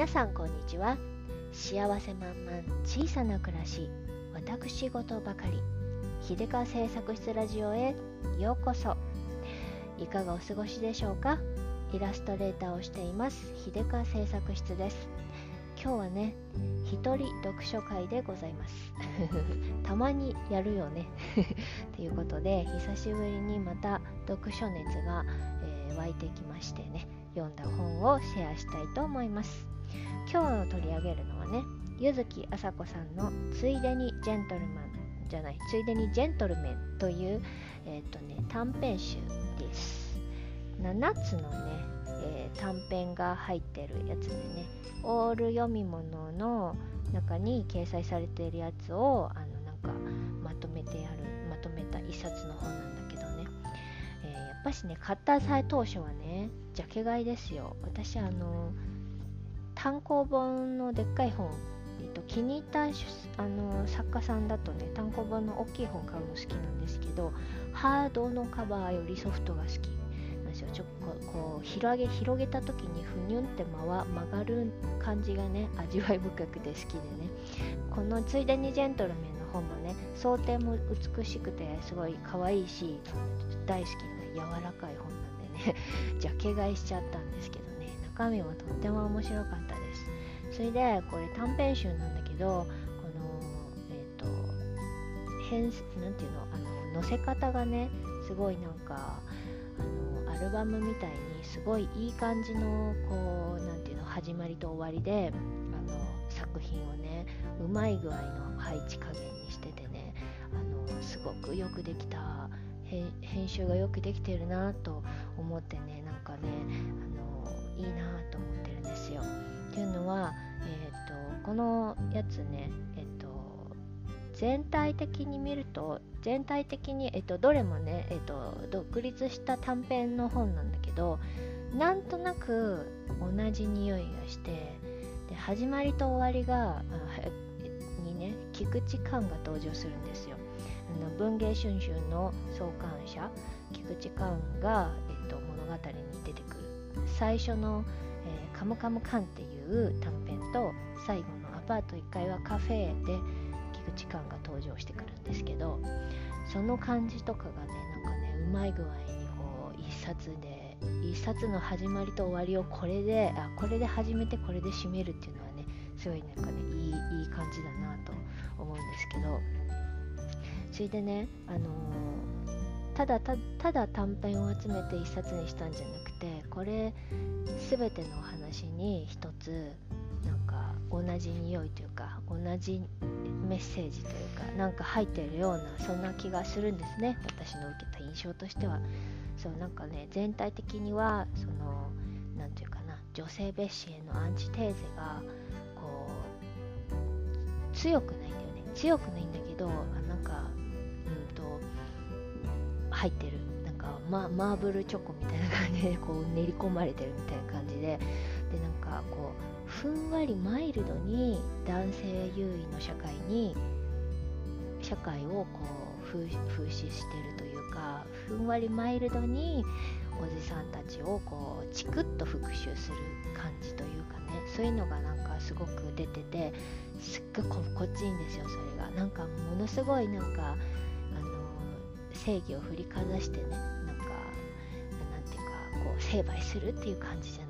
皆さんこんにちは。幸せ満々小さな暮らし私事ばかり。秀川製作室ラジオへようこそ。いかがお過ごしでしょうか？イラストレーターをしています。秀川製作室です。今日はね一人読書会でございます。たまにやるよね。ということで久しぶりにまた読書熱が、えー、湧いてきましてね読んだ本をシェアしたいと思います。今日取り上げるのはね柚木あさこさんの「ついでにジェントルマン」じゃない「ついでにジェントルメン」という、えーとね、短編集です。7つのね、えー、短編が入ってるやつでねオール読み物の中に掲載されているやつをあのなんかまとめてやるまとめた一冊の本なんだけどね、えー、やっぱしね買った際当初はねジャケ買いですよ。私あの単行本のでっかい本、えっと、気に入ったあの作家さんだとね単行本の大きい本買うの好きなんですけどハードのカバーよりソフトが好きなんですよ。ちょっとこう広げ広げた時にふにゅんって曲がる感じがね味わい深くて好きでね。このついでにジェントルメンの本もね想定も美しくてすごい可愛いし大好きな柔らかい本なんでね ジャケ買いしちゃったんですけどね。中身もとっても面白かったそれでこれ短編集なんだけどこのえっ、ー、と変なんていうのあの載せ方がねすごいなんかあのアルバムみたいにすごいいい感じのこうなんていうの始まりと終わりであの作品をねうまい具合の配置加減にしててねあのすごくよくできた編集がよくできてるなと思ってねなんかねあのいいなと思ってるんですよ。っていうのは、と、このやつね、えっ、と、全体的に見ると全体的に、えっ、と、どれもね、えっ、と、独立した短編の本なんだけどなんとなく同じ匂いがしてで始まりと終わりがにね菊池寛が登場するんですよ。あの文藝春秋の創刊者菊池寛が、えっと、物語に出てくる最初の、えー、カムカムカンっていう短編と最後のアパート1階はカフェで菊池寛が登場してくるんですけどその感じとかがねなんかねうまい具合にこう一冊で一冊の始まりと終わりをこれであこれで始めてこれで締めるっていうのはねすごいなんかねいいいい感じだなと思うんですけど。それでねあのーただただ短編を集めて一冊にしたんじゃなくてこれ全てのお話に一つ同じ匂いというか同じメッセージというかなんか入ってるようなそんな気がするんですね。私の受けた印象としては。そうなんかね全体的にはその何て言うかな女性蔑視へのアンチテーゼがこう強くないんだよね。強くないんだけどなんかうんと入ってる。なんか、ま、マーブルチョコみたいな感じでこう練り込まれてるみたいな感じで。でなんかこうふんわりマイルドに男性優位の社会に社会をこう風風刺してるというかふんわりマイルドにおじさんたちをこうチクッと復讐する感じというかねそういうのがなんかすごく出ててすっごい心地いいんですよそれが。なんかものすごいなんかあの正義を振りかざしてねなんかなんていうかこう成敗するっていう感じじゃなく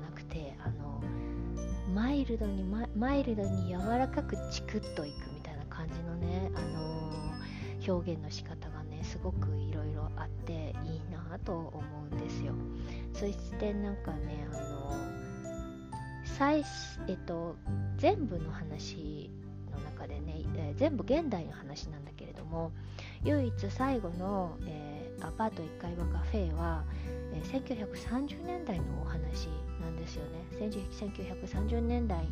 てあのマイルドにマイルドに柔らかくチクッといくみたいな感じのね、あのー、表現の仕方がねすごくいろいろあっていいなと思うんですよ。そしてなんかねあの最えっと全部の話の中でね、えー、全部現代の話なんだけれども唯一最後の、えー、アパート1階はカフェは、えー、1930年代のお話なんですよね。1930年代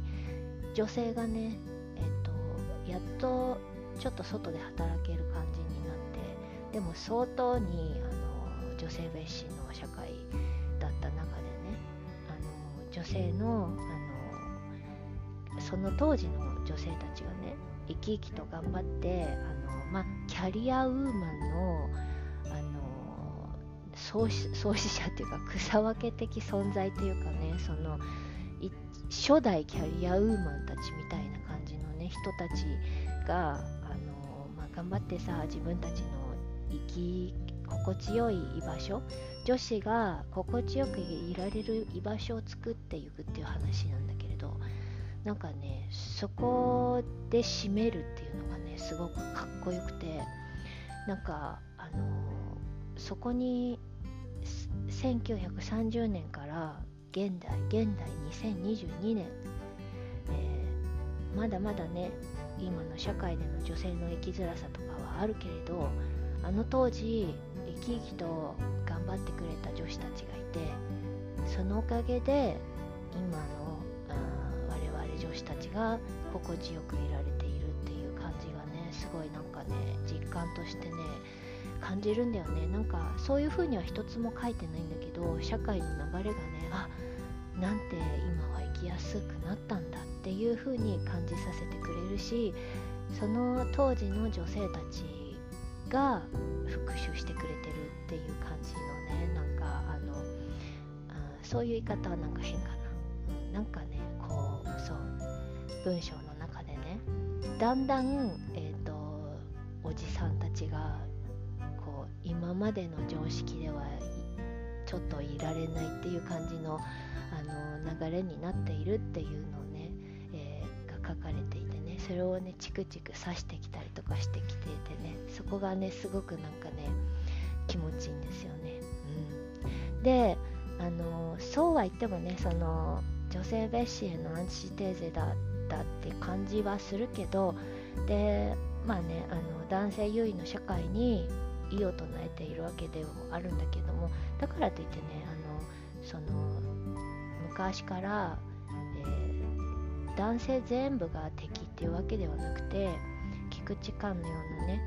女性がね、えーと、やっとちょっと外で働ける感じになってでも相当にあの女性蔑視の社会だった中でねあの女性のあのその当時の女性たちがね生き生きと頑張ってあのま、キャリアウーマン、の創始創始者っていうか草分け的存在というかねその初代キャリアウーマンたちみたいな感じのね人たちがあの、まあ、頑張ってさ自分たちの生き心地よい居場所女子が心地よくいられる居場所を作っていくっていう話なんだけれどなんかねそこで締めるっていうのがねすごくかっこよくてなんかあのそこに1930年から現代現代2022年、えー、まだまだね今の社会での女性の生きづらさとかはあるけれどあの当時生き生きと頑張ってくれた女子たちがいてそのおかげで今の我々女子たちが心地よくいられているっていう感じがねすごいなんかね実感としてね感じるんだよね。なんかそういう風には一つも書いてないんだけど社会の流れがねあなんて今は生きやすくなったんだっていう風に感じさせてくれるしその当時の女性たちが復讐してくれてるっていう感じのねなんかあのあそういう言い方はなんか変かな、うん、なんかねこうそう文章の中でねだんだん、までの常識ではちょっといられないっていう感じのあの流れになっているっていうのをね、えー、が書かれていてねそれをねチクチク刺してきたりとかしてきていてねそこがねすごくなんかね気持ちいいんですよね。うん、であのそうは言ってもねその女性蔑視へのアンチテーゼだったって感じはするけどでまあねあの男性優位の社会に異を唱えているわけでもあるんだけどもだからといってねあのその昔から、えー、男性全部が敵っていうわけではなくて菊池寛のようなね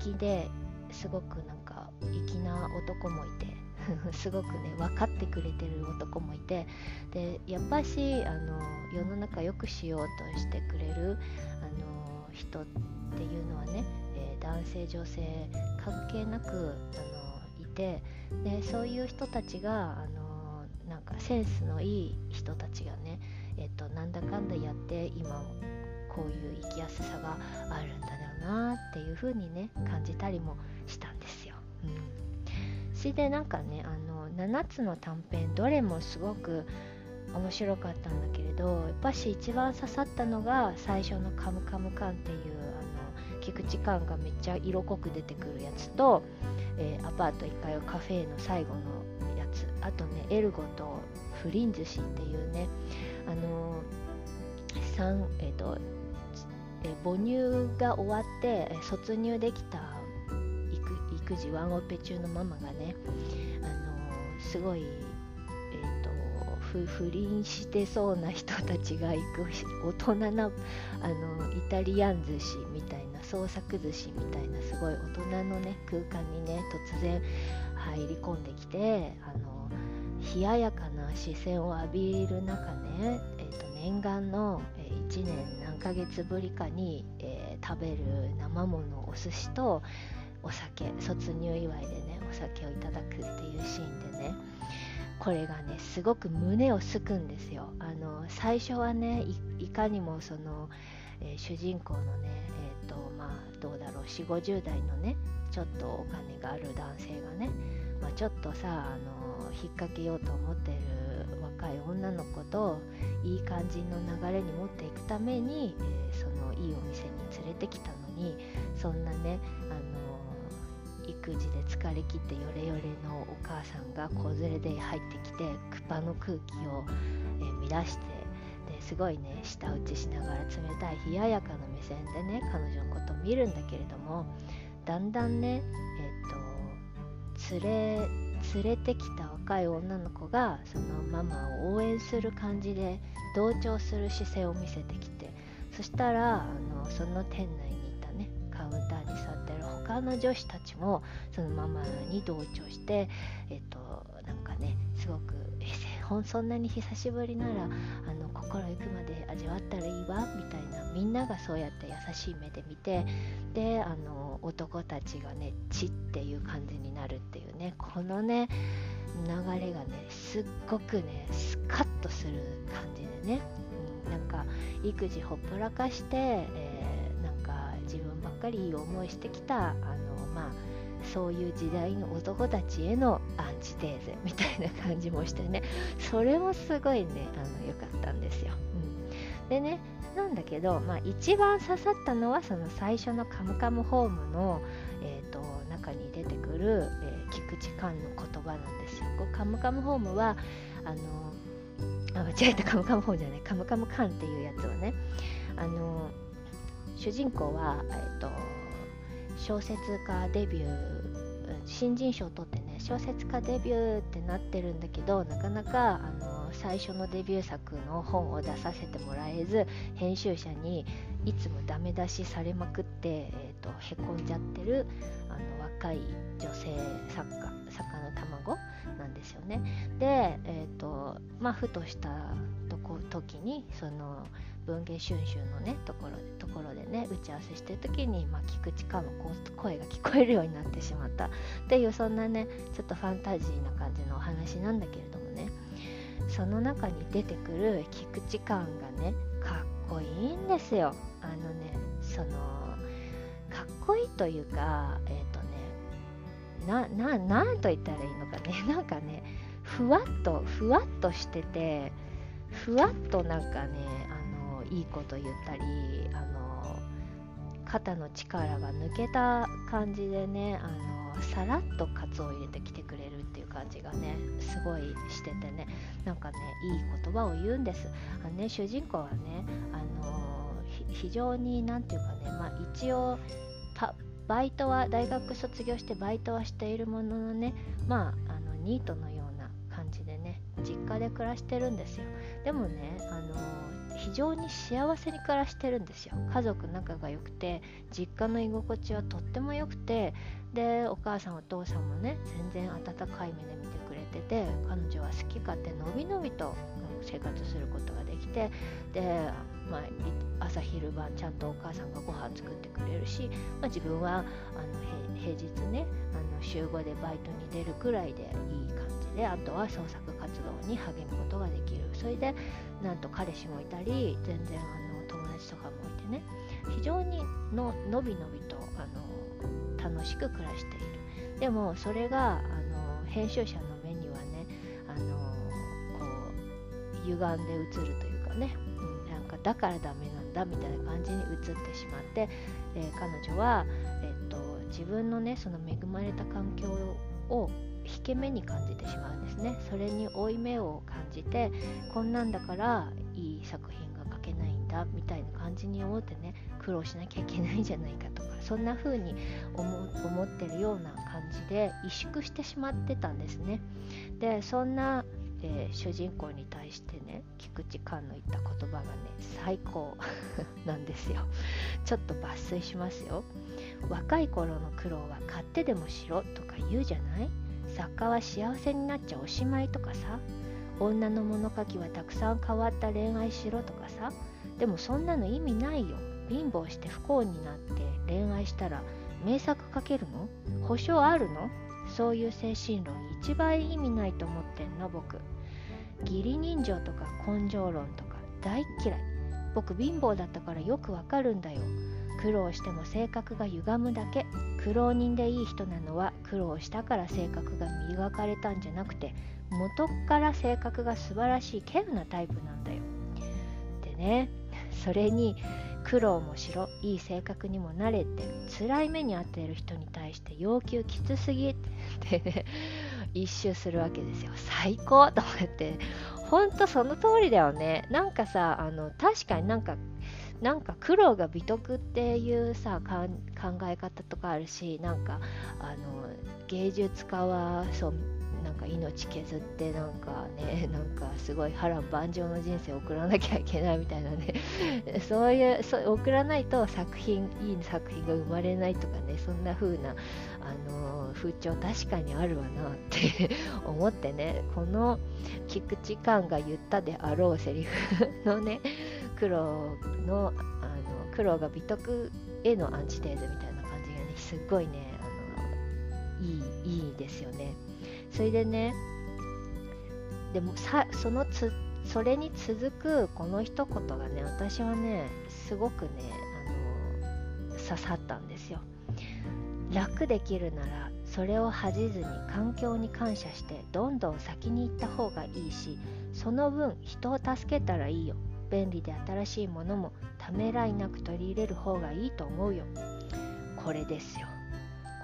粋ですごくなんか粋な男もいて すごくね分かってくれてる男もいてでやっぱしあの世の中良くしようとしてくれるあの人っていうのはね、男性女性関係なくあのいてでそういう人たちがあのなんかセンスのいい人たちがね、えっと、なんだかんだやって今こういう生きやすさがあるんだろうなっていう風にね感じたりもしたんですよ。うん、それでなんかねあの7つの短編どれもすごく面白かったんだけれどやっぱし一番刺さったのが最初の「カムカムカン」っていう菊池感がめっちゃ色濃く出てくるやつと、えー、アパート1階をカフェの最後のやつ。あとねエルゴとフリン寿司っていうねあのーえーとえ母乳が終わって卒乳できた育児ワンオペ中のママがね、あのすごい、えーと、不倫してそうな人たちが行く大人なあのイタリアン寿司みたいな創作寿司みたいなすごい大人のね空間にね突然入り込んできてあの冷ややかな視線を浴びる中ね、えーと、念願の、1年何ヶ月ぶりかに、えー、食べる生ものお寿司とお酒卒入祝いでねお酒をいただくっていうシーンでねこれがねすごく胸をすくんですよ。あの最初はねいかにもその、えー、主人公のね4 5 0代のねちょっとお金がある男性がね、まあ、ちょっとさあの引っ掛けようと思ってる若い女の子といい感じの流れに持っていくために、えー、そのいいお店に連れてきたのにそんなねあの育児で疲れ切ってヨレヨレのお母さんが子連れで入ってきてクパの空気を、えー、乱してすごいね舌打ちしながら冷たい冷ややかな目線でね彼女のことを見るんだけれどもだんだんねえっ、ー、と連れ連れてきた若い女の子がそのママを応援する感じで同調する姿勢を見せてきてそしたらあのその店内にいたねカウンターに座ってる他の女子たちもそのママに同調してえっとなんかねすごくそんなに久しぶりならあの心ゆくまで味わったらいいわみたいなみんながそうやって優しい目で見てであの男たちがね血っていう感じになるっていうねこのね流れがねすっごくねスカッとする感じでね、うん、なんか育児ほっぽらかして、えー、なんか自分ばっかりいい思いしてきたあのそういう時代の男たちへのアンチテーゼみたいな感じもしてね それもすごいねあの良かったんですよ。うん、でねなんだけど、まあ、一番刺さったのはその最初の「カムカムホームの」えーと、中に出てくる、えー、菊池寛の言葉なんですよ。こうカムカムホームはあのあ間違えたカムカムホームじゃないカムカムカンっていうやつはねあの主人公は、えーと小説家デビュー新人賞を取ってね小説家デビューってなってるんだけどなかなかあの最初のデビュー作の本を出させてもらえず編集者にいつもダメ出しされまくって、えーと、へこんじゃってるあの若い女性作家作家の卵なんですよね。で、えーとまあ、ふとしたとこ時にその文芸春秋のねところところでね打ち合わせしてる時に、まあ、聞く力の声が聞こえるようになってしまった。っていうそんなねちょっとファンタジーな感じのお話なんだけれどもね。その中に出てくる菊池感がねかっこいいんですよ。あのねそのかっこいいというかえっ、ー、とねなななんと言ったらいいのかね。なんかねふわっとふわっとしててふわっとなんかねいいこと言ったりあの肩の力が抜けた感じでねあのさらっとカツを入れてきてくれるっていう感じがねすごいしててねなんかねいい言葉を言うんです。あのね主人公はねあの非常に何て言うかねまあ一応バイトは大学卒業してバイトはしているもののねまああのニートのような感じでね実家で暮らしてるんですよ。でもねあの非常に幸せに暮らしてるんですよ。家族仲が良くて実家の居心地はとっても良くてでお母さんお父さんもね全然温かい目で見てくれてて彼女は好き勝手のびのびと、生活することができてで、まあ、朝昼晩ちゃんとお母さんがご飯作ってくれるし、まあ、自分はあの平日ねあの週5でバイトに出るくらいでいい感じであとは創作活動に励むことができる。それでなんと彼氏もいたり全然あの友達とかもいてね。非常にののびのびとあの楽しく暮らしている。でもそれがあの編集者の目にはねあのこう歪んで映るというかね、うん、なんかだからダメなんだみたいな感じに映ってしまって、えー、彼女は、えっと、自分のねその恵まれた環境を引け目に感じてしまうんですね。それに負い目を感じてこんなんだからいい作品が書けないんだみたいな感じに思ってね苦労しなきゃいけないんじゃないかとかそんな風に思ってるような感じで萎縮してしまってたんですね。でそんな、えー、主人公に対してね菊池寛の言った言葉がね最高 なんですよ。ちょっと抜粋しますよ。若い頃の苦労は買ってでもしろとか言うじゃない？作家は幸せになっちゃおしまいとかさ。女の物書きはたくさん変わった恋愛しろとかさ。でもそんなの意味ないよ。貧乏して不幸になって恋愛したら名作書けるの？保証あるの？そういう精神論一番意味ないと思ってんの僕。義理人情とか根性論とか大っ嫌い。僕貧乏だったからよくわかるんだよ。苦労しても性格が歪むだけ。苦労人でいい人なのは苦労したから性格が磨かれたんじゃなくて元から性格が素晴らしい稀有なタイプなんだよ。でねそれに苦労もしろいい性格にもなれて辛い目に遭っている人に対して要求きつすぎ。ってね一周するわけですよ。最高と思って。ほんとその通りだよね。なんかさあの確かになんかなんか苦労が美徳っていうさ考え方とかあるしなんかあの芸術家はそうなんか命削ってなんかね なんかすごい波乱万丈の人生を送らなきゃいけないみたいなね。そういうそう送らないと作品いい作品が生まれないとかねそんな風なあの風潮確かにあるわなって 思ってね。この菊池寛が言ったであろうセリフのね苦労のあの苦労が美徳へのアンチテーゼみたいな感じがねすっごいねあのいいいいですよね。それでねでもさそのつそれに続くこの一言がね私はねすごくねあの刺さったんですよ。楽できるならそれを恥じずに環境に感謝してどんどん先に行った方がいいしその分人を助けたらいいよ。便利で新しいものもためらいなく取り入れる方がいいと思うよ。これですよ。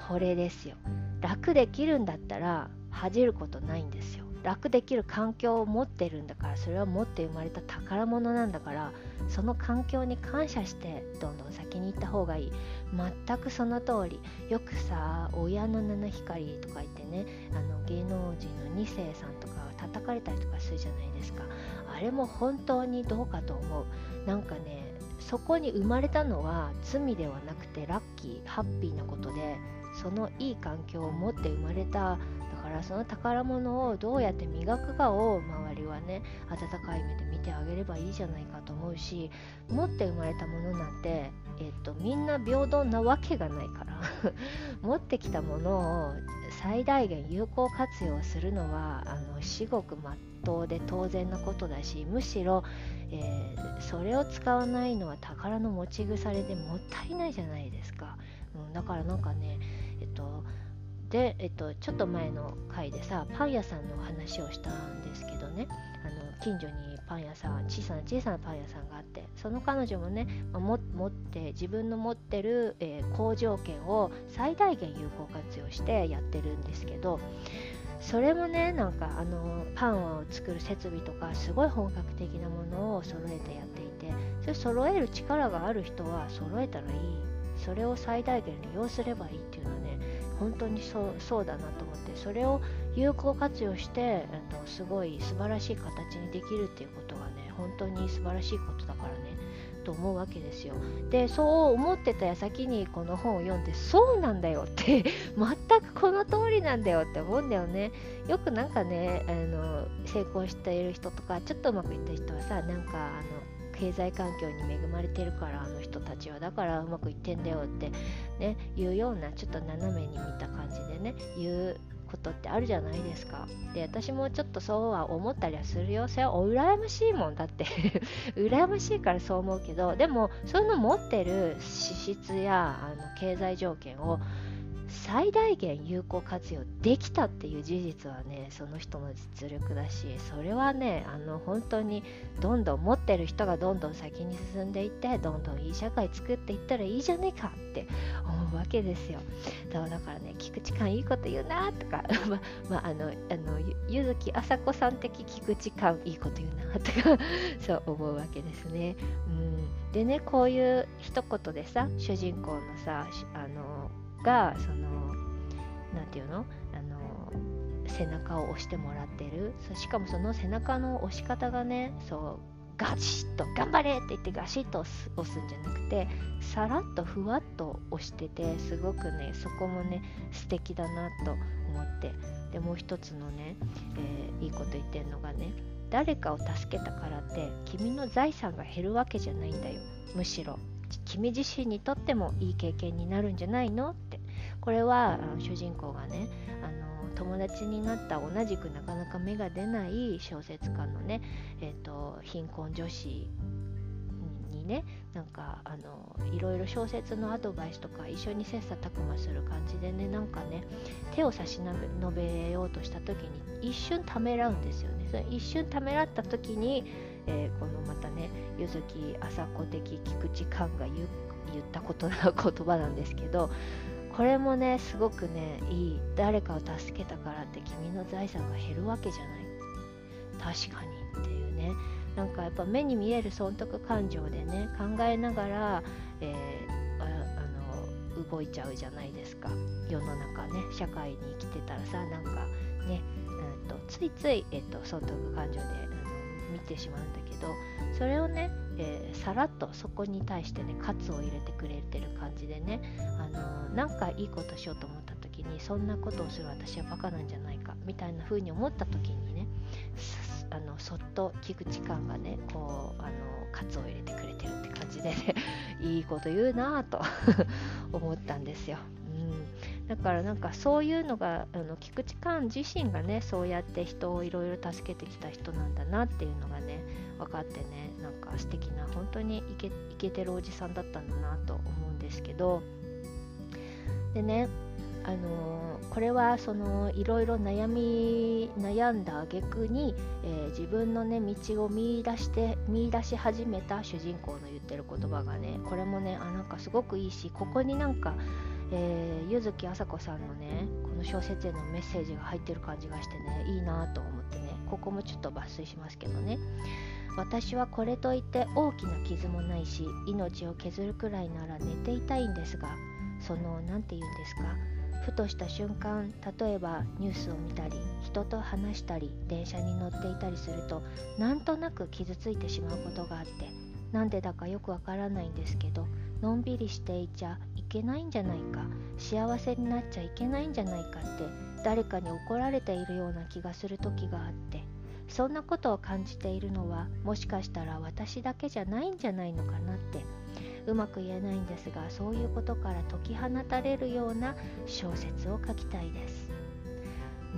これですよ。楽できるんだったら恥じることないんですよ。楽できる環境を持ってるんだからそれは持って生まれた宝物なんだからその環境に感謝してどんどん先に行った方がいい。全くその通り。よくさ親の七光とか言ってねあの芸能人の2世さんとか叩かれたりとかするじゃないですか。れも本当にどうかと思う。なんかねそこに生まれたのは罪ではなくてラッキーハッピーなことでそのいい環境を持って生まれた。だからその宝物をどうやって磨くかを周りはね温かい目で見てあげればいいじゃないかと思うし持って生まれたものなんて、えっと、みんな平等なわけがないから。持ってきたものを最大限有効活用するのはあの至極まっとうで当然なことだしむしろ、えー、それを使わないのは宝の持ち腐れでもったいないじゃないですか、うん、だからなんかねえっとで、えっと、ちょっと前の回でさパン屋さんの話をしたんですけどね。あの近所にパン屋さん小さな小さなパン屋さんがあってその彼女もね、ま、持って自分の持ってる、えー、工場権を最大限有効活用してやってるんですけどそれもねなんかあのパンを作る設備とかすごい本格的なものを揃えてやっていてそれ揃える力がある人は揃えたらいい。それを最大限利用すればいいっていうのはね本当にそうだなと思ってそれを有効活用して、えっと、すごい素晴らしい形にできるっていうことがね本当に素晴らしいことだと思うわけですよ。でそう思ってた矢先にこの本を読んでそうなんだよって 全くこの通りなんだよって思うんだよね。よくなんかねあの成功している人とかちょっとうまくいった人はさなんかあの経済環境に恵まれてるからあの人たちは。だからうまくいってんだよってね言うようなちょっと斜めに見た感じでね言うことってあるじゃないですか。で、私もちょっとそうは思ったりはするよ。それは羨ましいもんだって 羨ましいからそう思うけど、でも、そういうの持ってる資質やあの経済条件を最大限有効活用できたっていう事実はねその人の実力だしそれはねあの本当にどんどん持ってる人がどんどん先に進んでいってどんどんいい社会作っていったらいいじゃねえかって思うわけですよ。だからね菊池寛いいこと言うなとか ままあのあの柚木麻子さん的菊池寛いいこと言うなとか そう思うわけですね。うん。でねこういう一言でさ主人公のさあのがその何て言うの？あの背中を押してもらってる。しかもその背中の押し方がねそうガシッと頑張れって言ってガシッと押すんじゃなくてさらっとふわっと押しててすごくねそこもね素敵だなと思って。でもう一つのね、えー、いいこと言ってんのがね誰かを助けたからって君の財産が減るわけじゃないんだよ。むしろ。君自身にとってもいい経験になるんじゃないの？っこれは主人公がねあの友達になった同じくなかなか芽が出ない小説家のね、えーと、貧困女子にねなんかあのいろいろ小説のアドバイスとか一緒に切磋琢磨する感じでねなんかね手を差し伸べようとした時に一瞬ためらうんですよね。それ一瞬ためらった時にえー、このまたね柚木麻子的菊池寛が言ったことな言葉なんですけどこれもねすごくねいい誰かを助けたからって君の財産が減るわけじゃない。確かにっていうね。なんかやっぱ目に見える損得感情でね考えながら、えー、あの動いちゃうじゃないですか。世の中ね社会に生きてたらさなんかね、うんと、ついつい、えっと、損得感情で見てしまうんだけどそれをね、えー、さらっとそこに対してね喝を入れてくれてる感じでね、あのー、なんかいいことしようと思った時にそんなことをする私はバカなんじゃないかみたいな風に思った時にねあのそっと菊池感がねこうあの喝を入れてくれてるって感じでね いいこと言うなぁと 思ったんですよ。うんだからなんかそういうのがあの菊池寛自身がねそうやって人をいろいろ助けてきた人なんだなっていうのがね分かってねなんか素敵な本当にイケイケてるおじさんだったんだなと思うんですけど。でねあのこれはそのいろいろ悩み悩んだ挙句に、えー、自分のね道を見出して見出し始めた主人公の言ってる言葉がねこれもねあなんかすごくいいしここになんか、えー、柚木麻子さんのねこの小説へのメッセージが入ってる感じがしてねいいなと思ってねここもちょっと抜粋しますけどね。私はこれといって大きな傷もないし命を削るくらいなら寝ていたいんですがその何て言うんですか？ふとした瞬間例えばニュースを見たり人と話したり電車に乗っていたりするとなんとなく傷ついてしまうことがあってなんでだかよくわからないんですけどのんびりしていちゃいけないんじゃないか幸せになっちゃいけないんじゃないかって誰かに怒られているような気がする時があってそんなことを感じているのはもしかしたら私だけじゃないんじゃないのかなってうまく言えないんですがそういうことから解き放たれるような小説を書きたいです。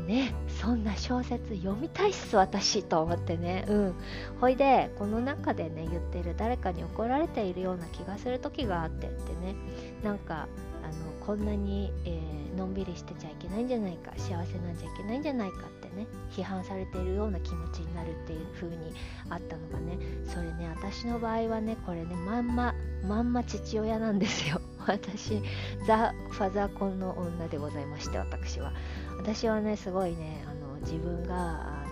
ねそんな小説読みたいっす私と思ってね。うん。ほいでこの中でね言ってる誰かに怒られているような気がする時があってってね。なんかあのこんなに、えー、のんびりしてちゃいけないんじゃないか幸せなんじゃいけないんじゃないかって。ね批判されているような気持ちになるっていう風にあったのがねそれね私の場合はねこれねまんままんま父親なんですよ。私ザ・ファザコンの女でございまして私は。私はねすごいねあの自分が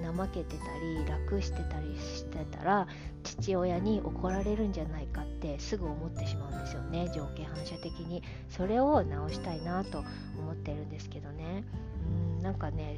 怠けてたり楽してたりしてたら父親に怒られるんじゃないかってすぐ思ってしまうんですよね条件反射的に。それを直したいなと思ってるんですけどね。うん。なんかね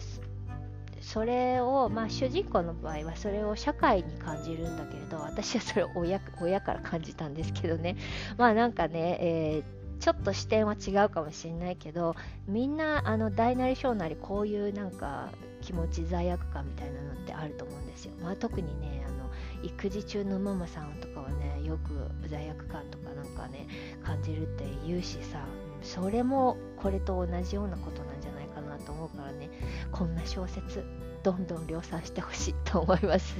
それを、まあ、主人公の場合はそれを社会に感じるんだけれど 私はそれを親親から感じたんですけどね まあなんかね、えーちょっと視点は違うかもしれないけどみんなあの大なり小なりこういうなんか気持ち罪悪感みたいなのってあると思うんですよ。まあ、特にねあの育児中のママさんとかはねよく罪悪感とかなんかね感じるって言うしさそれもこれと同じようなことなん思うからね。こんな小説どんどん量産してほしいと思います。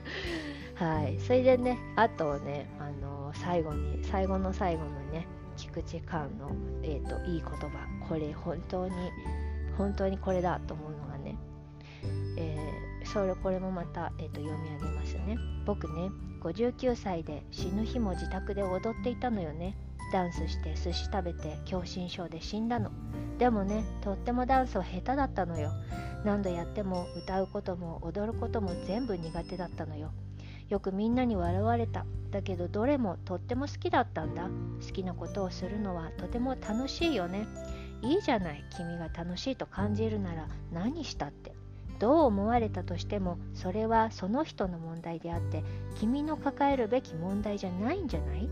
はい。それでねあとねあの最後に最後の最後のね菊池寛の、えーと、いい言葉。これ本当に本当にこれだと思うのがね、えー、それこれもまた、えーと、読み上げますね。僕ね59歳で死ぬ日も自宅で踊っていたのよね。ダンスして寿司食べて狭心症で死んだの。でもねとってもダンスは下手だったのよ。何度やっても歌うことも踊ることも全部苦手だったのよ。よくみんなに笑われた。だけどどれもとっても好きだったんだ。好きなことをするのはとても楽しいよね。いいじゃない。君が楽しいと感じるなら何したって。どう思われたとしてもそれはその人の問題であって君の抱えるべき問題じゃないんじゃない？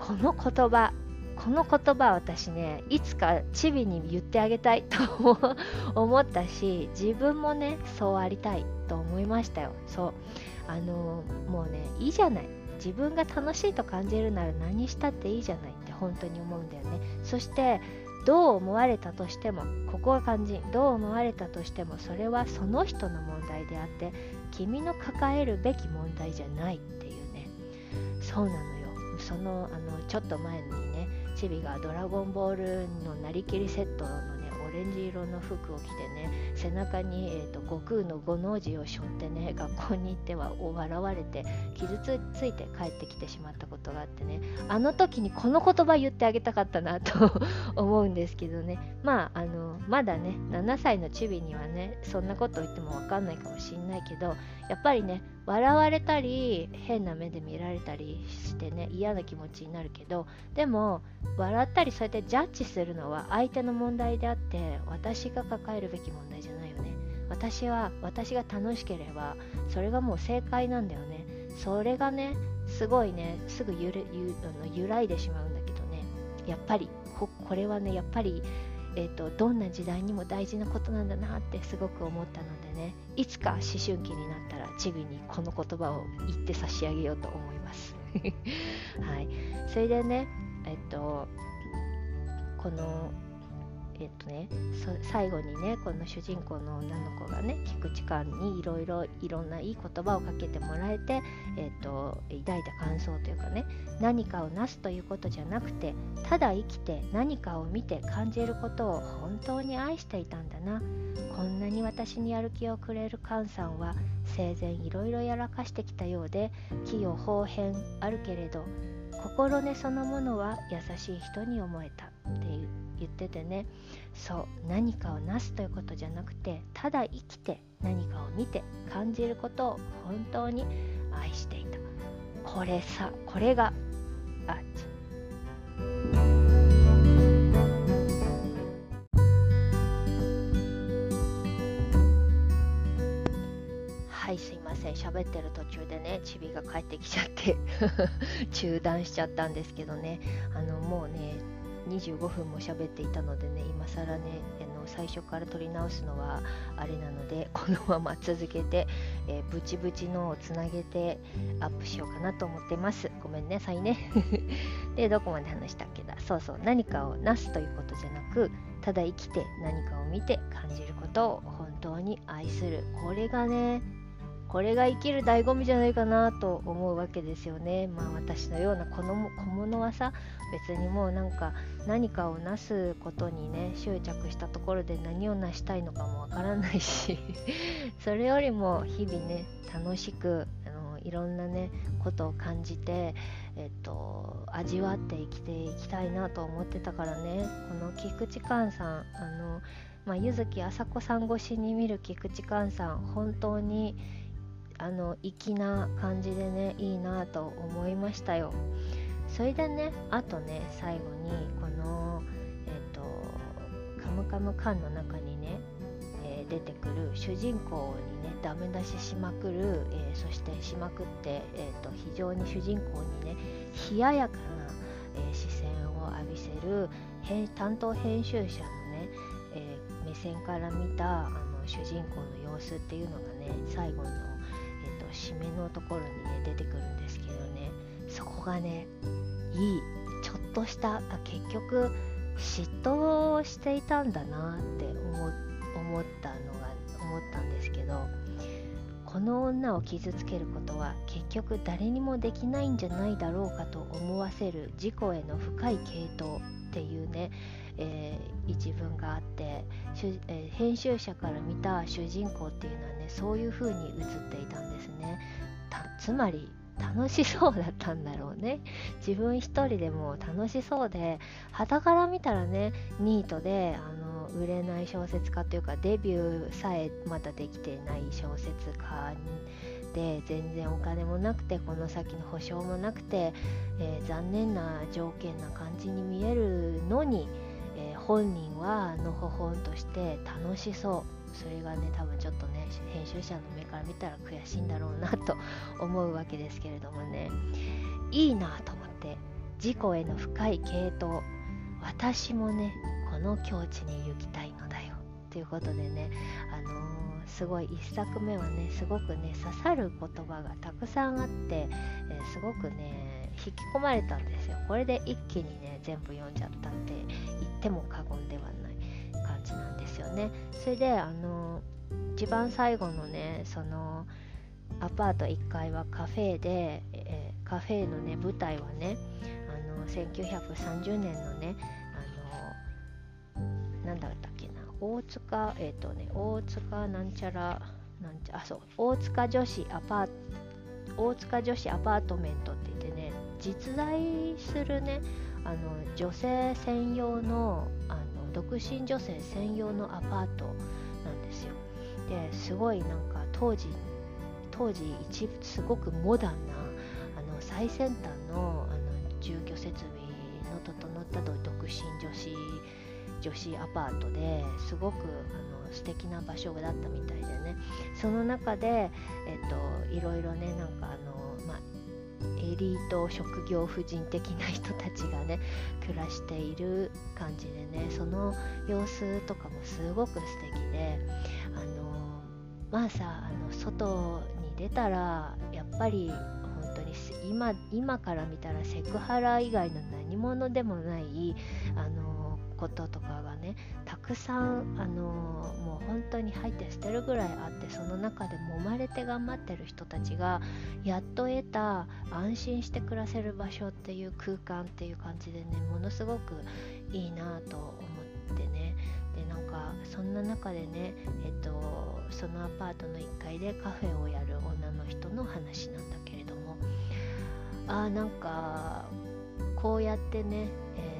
この言葉この言葉私ねいつかチビに言ってあげたいと 思ったし自分もねそうありたいと思いましたよ。そう。あのもうねいいじゃない。自分が楽しいと感じるなら何したっていいじゃないって本当に思うんだよね。そしてどう思われたとしてもここが肝心。どう思われたとしてもそれはその人の問題であって君の抱えるべき問題じゃないっていうね。そうなのよ。そのあのちょっと前にねチビが「ドラゴンボール」のなりきりセットのねオレンジ色の服を着てね背中に、えーと、悟空の五の字を背負ってね学校に行っては笑われて傷ついて帰ってきてしまったことがあってねあの時にこの言葉言ってあげたかったなと 思うんですけどね。まああのまだね7歳のチビにはねそんなこと言っても分かんないかもしんないけどやっぱりね笑われたり変な目で見られたりしてね嫌な気持ちになるけどでも笑ったりそうやってジャッジするのは相手の問題であって私が抱えるべき問題じゃないよね。私は私が楽しければそれがもう正解なんだよね。それがねすごいねすぐゆるゆあの揺らいでしまうんだけどね。やっぱりこれはねやっぱりえーと、どんな時代にも大事なことなんだなってすごく思ったのでね。いつか思春期になったらチビにこの言葉を言って差し上げようと思います。はい。それでねえっ、ー、とこのえっとね最後にねこの主人公の女の子がね菊池寛にいろいろいろんないい言葉をかけてもらえて、えっと、抱いた感想というかね何かをなすということじゃなくてただ生きて何かを見て感じることを本当に愛していたんだな。こんなに私にやる気をくれる菅さんは生前いろいろやらかしてきたようで器用方変あるけれど心根そのものは優しい人に思えたっていう。言っててね。そう何かをなすということじゃなくてただ生きて何かを見て感じることを本当に愛していた。これさこれがあはいすいません。喋ってる途中でねチビが帰ってきちゃって 中断しちゃったんですけどね。あのもうね25分も喋っていたのでね今更ねあの最初から撮り直すのはあれなので このまま続けて、えー、ブチブチのをつなげてアップしようかなと思ってます。ごめんねさいね。でどこまで話したっけだそうそう何かをなすということじゃなくただ生きて何かを見て感じることを本当に愛する。これがねこれが生きる醍醐味じゃないかなと思うわけですよね。まあ私のような小物はさ別にもうなんか何かをなすことにね執着したところで何を成したいのかもわからないし それよりも日々ね楽しくあのいろんなねことを感じて、えっと、味わって生きていきたいなと思ってたからねこの菊池寛さんあの、まあ、柚木麻子さん越しに見る菊池寛さん本当にあの粋な感じでねいいなと思いましたよ。それでねあとね最後にこのえっ、ー、と「カムカムカン」の中にね、えー、出てくる主人公にねダメ出ししまくる、えー、そしてしまくって、えーと、非常に主人公にね冷ややかな、え視線を浴びせる担当編集者のね、え目線から見たあの主人公の様子っていうのがね最後の締めのところにね出てくるんですけどね。そこがねいいちょっとしたあ結局嫉妬をしていたんだなって思思ったのが思ったんですけどこの女を傷つけることは結局誰にもできないんじゃないだろうかと思わせる事故への深い系統っていうねえー、一文があって、えー、編集者から見た主人公っていうのはねそういう風に映っていたんですね。つまり楽しそうだったんだろうね。自分一人でも楽しそうで傍から見たらねニートであの売れない小説家というかデビューさえまだできてない小説家で全然お金もなくてこの先の保証もなくて、えー、残念な条件な感じに見えるのに、本人はのほほんとして楽しそう。それがね多分ちょっとね編集者の目から見たら悔しいんだろうなと思うわけですけれどもね。いいなと思って。事故への深い系統。私もねこの境地に行きたいのだよ。ということでねあのー、すごい1作目はねすごくね刺さる言葉がたくさんあって、えー、すごくね引き込まれたんですよ。これで一気にね全部読んじゃったって言っても過言ではない感じなんですよね。それであの一番最後のねそのアパート1階はカフェで、えー、カフェのね舞台はねあの1930年のねあのなんだったっけな大塚えっ、ー、とね大塚なんちゃらなんちゃあそう大塚女子アパート大塚女子アパートメントって言ってね実在するねあの女性専用のあの独身女性専用のアパートなんですよ。ですごいなんか当時当時一すごくモダンなあの最先端のあの住居設備の整った独身女子女子アパートですごくあの素敵な場所だったみたいでね。その中で、えっと、いろいろねなんかあの、まあ、エリート職業婦人的な人たちがね暮らしている感じでねその様子とかもすごく素敵であのまあさあの外に出たらやっぱり本当に今今から見たらセクハラ以外の何者でもないあのこととかがねたくさん、あのもう本当に入って捨てるぐらいあってその中でもまれて頑張ってる人たちがやっと得た安心して暮らせる場所っていう空間っていう感じでねものすごくいいなと思ってね。でなんかそんな中でねえっとそのアパートの1階でカフェをやる女の人の話なんだけれども。あーなんかこうやってねえっ、と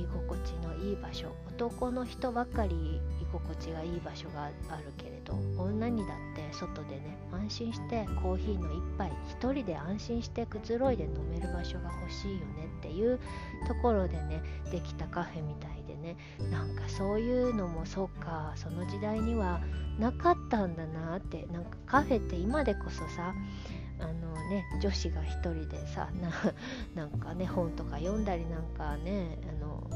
居心地のいい場所。男の人ばかり居心地がいい場所があるけれど女にだって外でね安心してコーヒーの一杯一人で安心してくつろいで飲める場所が欲しいよねっていうところでねできたカフェみたいでね。なんかそういうのもそうか。その時代にはなかったんだなって。なんかカフェって今でこそさあのね女子が一人でさ なんかね本とか読んだりなんかねあの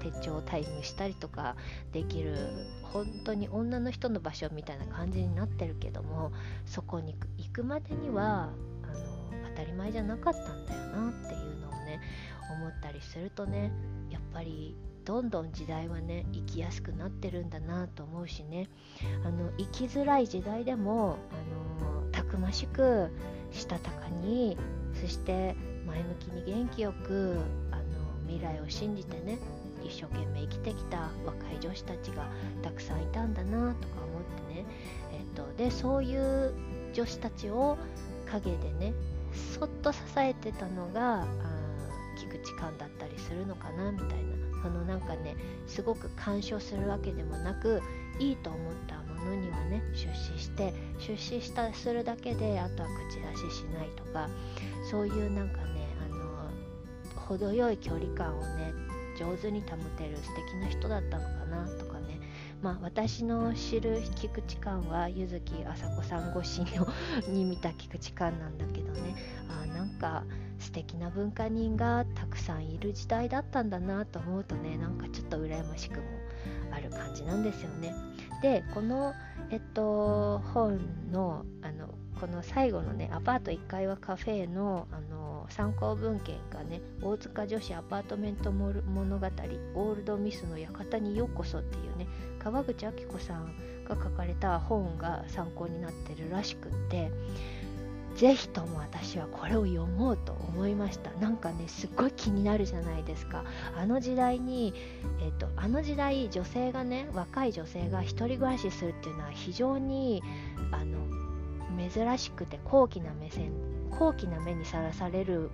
手帳タイムしたりとかできる本当に女の人の場所みたいな感じになってるけどもそこに行くまでにはあの当たり前じゃなかったんだよなっていうのをね思ったりするとねやっぱりどんどん時代はね生きやすくなってるんだなと思うしね。あの生きづらい時代でもあのたくましくしたたかにそして前向きに元気よくあの未来を信じてね一生懸命生きてきた若い女子たちがたくさんいたんだなとか思ってね、えっと、でそういう女子たちを陰でねそっと支えてたのが菊池寛だったりするのかなみたいな。そのなんかねすごく干渉するわけでもなくいいと思ったものにはね出資して出資したするだけであとは口出ししないとかそういうなんかねあの程よい距離感をね上手に保てる素敵な人だったのかなとかね。まあ私の知る菊池寛は柚木あさこさん越しのに見た菊池寛なんだけどね。あ素敵な文化人がたくさんいる時代だったんだなと思うとねなんかちょっと羨ましくもある感じなんですよね。でこの、えっと、本のあのこの最後のねアパート1階はカフェのあの参考文献がね大塚女子アパートメント物語オールドミスの館にようこそっていうね川口明子さんが書かれた本が参考になってるらしくってぜひとも私はこれを読もうと思いました。なんかねすっごい気になるじゃないですか。あの時代に、えーと、あの時代女性がね若い女性が1人暮らしするっていうのは非常にあの珍しくて高貴な目線高貴な目にさらされる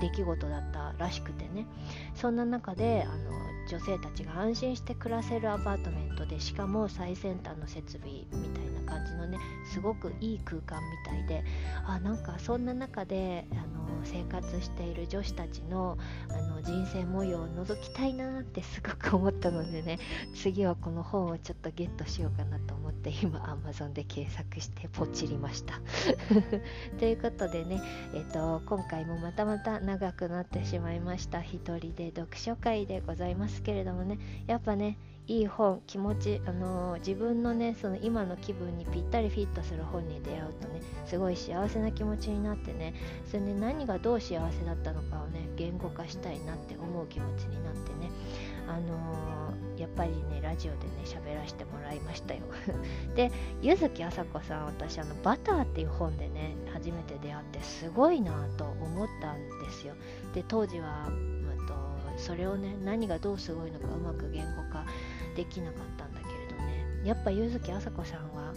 出来事だったらしくてね。そんな中であの女性たちが安心して暮らせるアパートメントでしかも最先端の設備みたいな感じのねすごくいい空間みたいであなんかそんな中であの生活している女子たちのあの人生模様を覗きたいなって すごく思ったのでね次はこの本をちょっとゲットしようかなと思って今 Amazon で検索してポチりました。ということでね、えっと、今回もまたまた長くなってしまいました。一人で読書会でございますけれどもねやっぱねいい本気持ち、あのー、自分のねその今の気分にぴったりフィットする本に出会うとねすごい幸せな気持ちになってねそれね何がどう幸せだったのかをね言語化したいなって思う気持ちになってねあのー、やっぱりねラジオでね喋らせてもらいましたよ。で柚木あさこさん私あのバターっていう本でね初めて出会ってすごいなと思ったんですよ。で当時はそれをね何がどうすごいのかうまく言語化できなかったんだけれどね。やっぱ柚木あさこさんは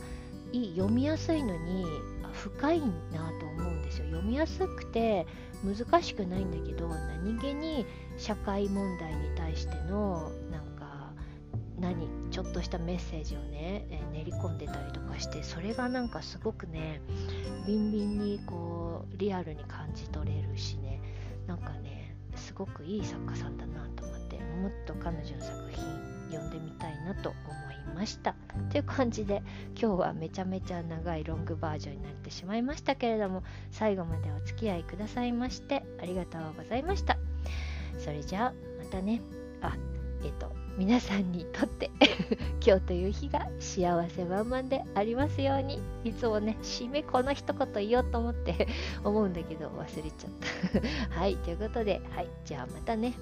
いい読みやすいのに深いなと思うんですよ。読みやすくて難しくないんだけど何気に社会問題に対してのなんか何ちょっとしたメッセージをね、え練り込んでたりとかしてそれがなんかすごくねビンビンにこうリアルに感じ取れるしね。なんかねすごくいい作家さんだなと思ってもっと彼女の作品読んでみたいなと思いました。という感じで今日はめちゃめちゃ長いロングバージョンになってしまいましたけれども最後までお付き合いくださいましてありがとうございました。それじゃあまたね。あえっ、と皆さんにとって 今日という日が幸せ満々でありますようにいつもね締めこの一言言おうと思って 思うんだけど忘れちゃった。はいということではいじゃあまたね。